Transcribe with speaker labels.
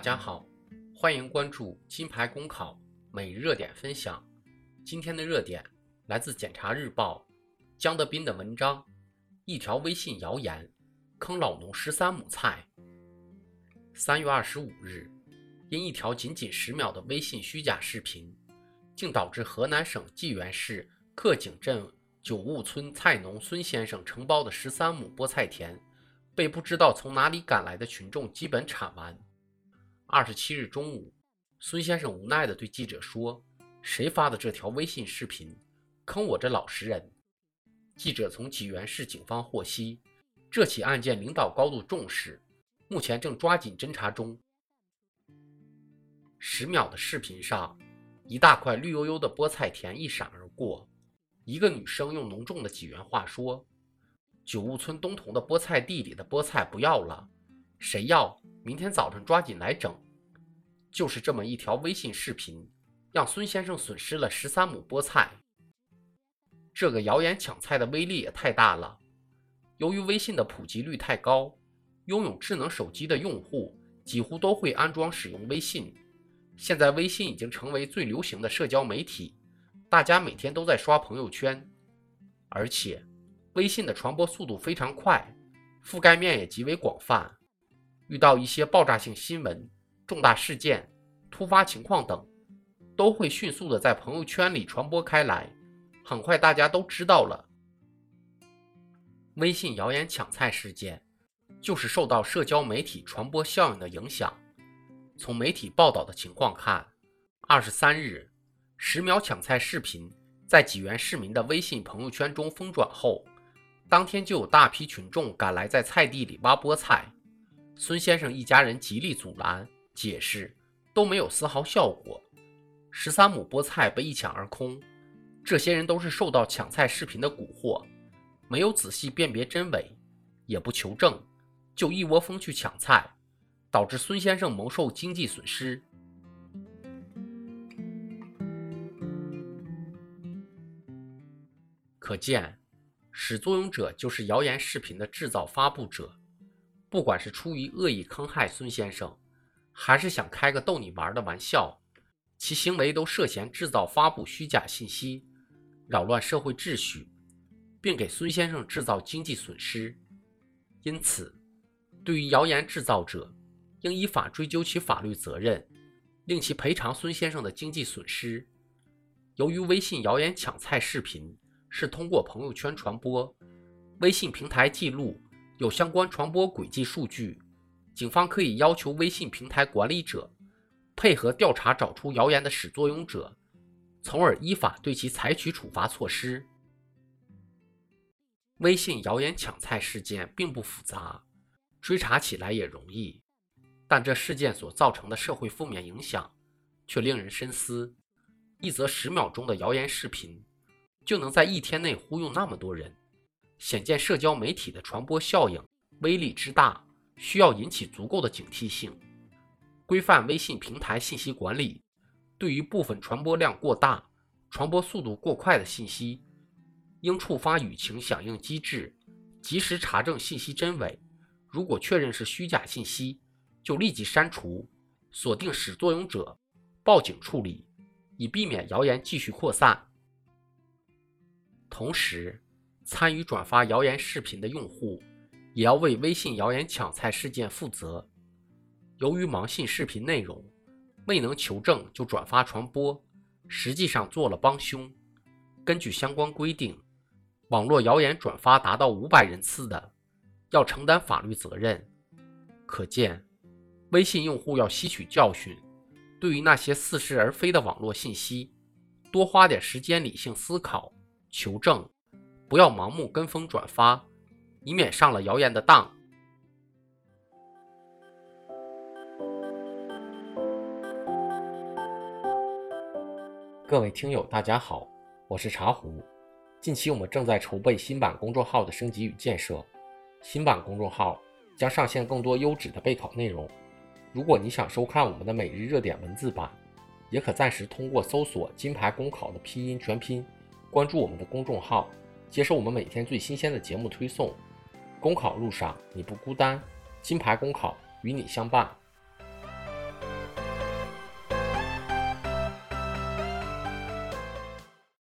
Speaker 1: 大家好，欢迎关注金牌公考每日热点分享。今天的热点来自《检察日报》江德斌的文章：一条微信谣言坑老农十三亩菜。三月二十五日，因一条仅仅十秒的微信虚假视频，竟导致河南省济源市克井镇九务村菜农孙先生承包的十三亩菠菜田。被不知道从哪里赶来的群众基本铲完。二十七日中午，孙先生无奈地对记者说：“谁发的这条微信视频，坑我这老实人？”记者从济源市警方获悉，这起案件领导高度重视，目前正抓紧侦查中。十秒的视频上，一大块绿油油的菠菜田一闪而过，一个女生用浓重的济源话说。九务村东同的菠菜地里的菠菜不要了，谁要？明天早上抓紧来整。就是这么一条微信视频，让孙先生损失了十三亩菠菜。这个谣言抢菜的威力也太大了。由于微信的普及率太高，拥有智能手机的用户几乎都会安装使用微信。现在微信已经成为最流行的社交媒体，大家每天都在刷朋友圈，而且。微信的传播速度非常快，覆盖面也极为广泛。遇到一些爆炸性新闻、重大事件、突发情况等，都会迅速的在朋友圈里传播开来，很快大家都知道了。微信谣言抢菜事件，就是受到社交媒体传播效应的影响。从媒体报道的情况看，二十三日，十秒抢菜视频在济源市民的微信朋友圈中疯转后。当天就有大批群众赶来，在菜地里挖菠菜。孙先生一家人极力阻拦、解释，都没有丝毫效果。十三亩菠菜被一抢而空。这些人都是受到抢菜视频的蛊惑，没有仔细辨别真伪，也不求证，就一窝蜂去抢菜，导致孙先生蒙受经济损失。可见。始作俑者就是谣言视频的制造发布者，不管是出于恶意坑害孙先生，还是想开个逗你玩的玩笑，其行为都涉嫌制造发布虚假信息，扰乱社会秩序，并给孙先生制造经济损失。因此，对于谣言制造者，应依法追究其法律责任，令其赔偿孙先生的经济损失。由于微信谣言抢菜视频。是通过朋友圈传播，微信平台记录有相关传播轨迹数据，警方可以要求微信平台管理者配合调查，找出谣言的始作俑者，从而依法对其采取处罚措施。微信谣言抢菜事件并不复杂，追查起来也容易，但这事件所造成的社会负面影响却令人深思。一则十秒钟的谣言视频。就能在一天内忽悠那么多人，显见社交媒体的传播效应威力之大，需要引起足够的警惕性，规范微信平台信息管理。对于部分传播量过大、传播速度过快的信息，应触发舆情响应机制，及时查证信息真伪。如果确认是虚假信息，就立即删除，锁定始作俑者，报警处理，以避免谣言继续扩散。同时，参与转发谣言视频的用户也要为微信谣言抢菜事件负责。由于盲信视频内容未能求证就转发传播，实际上做了帮凶。根据相关规定，网络谣言转发达到五百人次的，要承担法律责任。可见，微信用户要吸取教训，对于那些似是而非的网络信息，多花点时间理性思考。求证，不要盲目跟风转发，以免上了谣言的当。各位听友，大家好，我是茶壶。近期我们正在筹备新版公众号的升级与建设，新版公众号将上线更多优质的备考内容。如果你想收看我们的每日热点文字版，也可暂时通过搜索“金牌公考”的拼音全拼。关注我们的公众号，接收我们每天最新鲜的节目推送。公考路上你不孤单，金牌公考与你相伴。